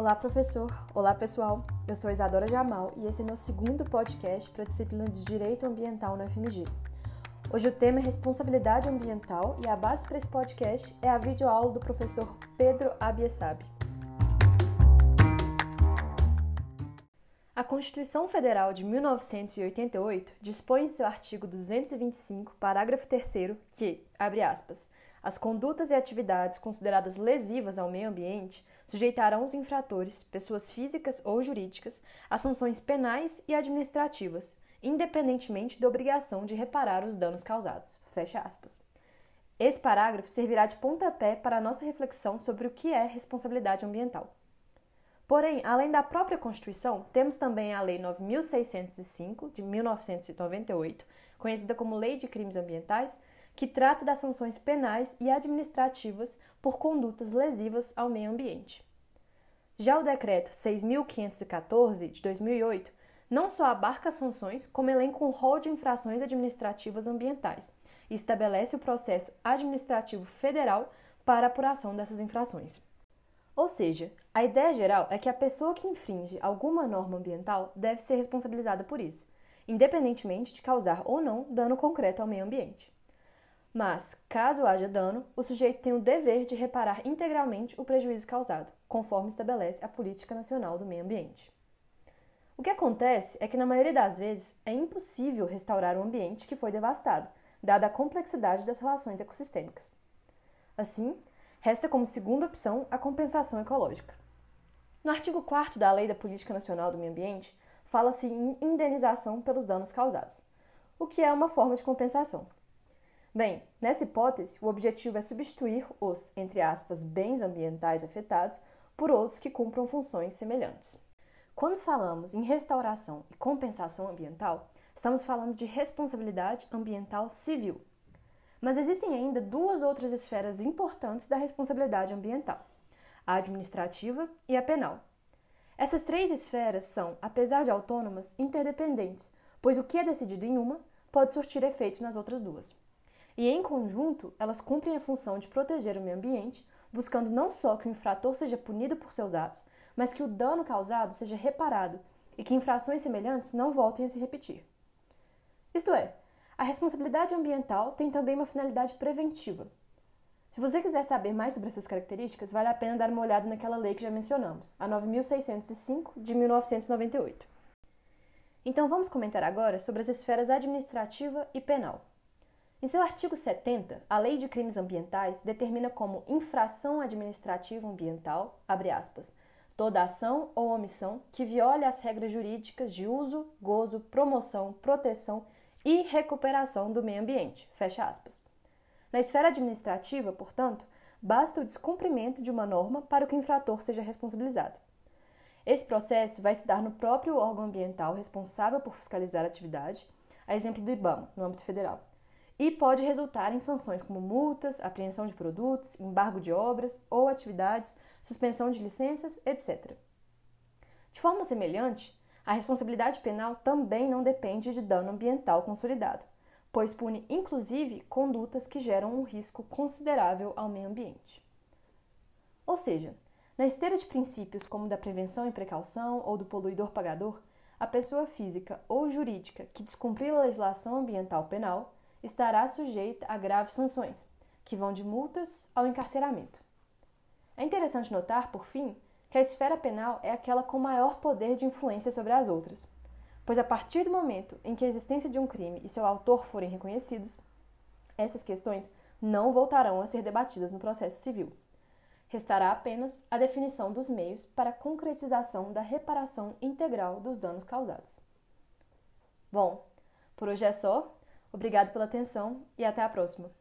Olá, professor! Olá, pessoal! Eu sou Isadora Jamal e esse é meu segundo podcast para a disciplina de Direito Ambiental no FMG. Hoje o tema é responsabilidade ambiental e a base para esse podcast é a videoaula do professor Pedro Abiessab. Constituição Federal de 1988 dispõe em seu artigo 225, parágrafo 3 que, abre aspas, as condutas e atividades consideradas lesivas ao meio ambiente sujeitarão os infratores, pessoas físicas ou jurídicas, a sanções penais e administrativas, independentemente da obrigação de reparar os danos causados. Fecha aspas. Esse parágrafo servirá de pontapé para a nossa reflexão sobre o que é responsabilidade ambiental. Porém, além da própria Constituição, temos também a Lei 9605 de 1998, conhecida como Lei de Crimes Ambientais, que trata das sanções penais e administrativas por condutas lesivas ao meio ambiente. Já o Decreto 6.514 de 2008 não só abarca sanções, como elenca um rol de infrações administrativas ambientais e estabelece o processo administrativo federal para apuração dessas infrações. Ou seja, a ideia geral é que a pessoa que infringe alguma norma ambiental deve ser responsabilizada por isso, independentemente de causar ou não dano concreto ao meio ambiente. Mas, caso haja dano, o sujeito tem o dever de reparar integralmente o prejuízo causado, conforme estabelece a Política Nacional do Meio Ambiente. O que acontece é que, na maioria das vezes, é impossível restaurar o ambiente que foi devastado, dada a complexidade das relações ecossistêmicas. Assim, resta como segunda opção a compensação ecológica. No artigo 4 da Lei da Política Nacional do Meio Ambiente, fala-se em indenização pelos danos causados, o que é uma forma de compensação. Bem, nessa hipótese, o objetivo é substituir os, entre aspas, bens ambientais afetados por outros que cumpram funções semelhantes. Quando falamos em restauração e compensação ambiental, estamos falando de responsabilidade ambiental civil. Mas existem ainda duas outras esferas importantes da responsabilidade ambiental: a administrativa e a penal. Essas três esferas são, apesar de autônomas, interdependentes, pois o que é decidido em uma pode surtir efeito nas outras duas e, em conjunto, elas cumprem a função de proteger o meio ambiente, buscando não só que o infrator seja punido por seus atos, mas que o dano causado seja reparado e que infrações semelhantes não voltem a se repetir. Isto é, a responsabilidade ambiental tem também uma finalidade preventiva. Se você quiser saber mais sobre essas características, vale a pena dar uma olhada naquela lei que já mencionamos, a 9605 de 1998. Então vamos comentar agora sobre as esferas administrativa e penal. Em seu artigo 70, a Lei de Crimes Ambientais determina como infração administrativa ambiental, aspas, toda ação ou omissão que viole as regras jurídicas de uso, gozo, promoção, proteção e recuperação do meio ambiente, fecha aspas. Na esfera administrativa, portanto, basta o descumprimento de uma norma para que o infrator seja responsabilizado. Esse processo vai se dar no próprio órgão ambiental responsável por fiscalizar a atividade, a exemplo do IBAMA, no âmbito federal e pode resultar em sanções como multas, apreensão de produtos, embargo de obras ou atividades, suspensão de licenças, etc. De forma semelhante, a responsabilidade penal também não depende de dano ambiental consolidado, pois pune inclusive condutas que geram um risco considerável ao meio ambiente. Ou seja, na esteira de princípios como da prevenção e precaução ou do poluidor pagador, a pessoa física ou jurídica que descumprir a legislação ambiental penal estará sujeita a graves sanções, que vão de multas ao encarceramento. É interessante notar, por fim, que a esfera penal é aquela com maior poder de influência sobre as outras, pois a partir do momento em que a existência de um crime e seu autor forem reconhecidos, essas questões não voltarão a ser debatidas no processo civil. Restará apenas a definição dos meios para a concretização da reparação integral dos danos causados. Bom, por hoje é só. Obrigado pela atenção e até a próxima!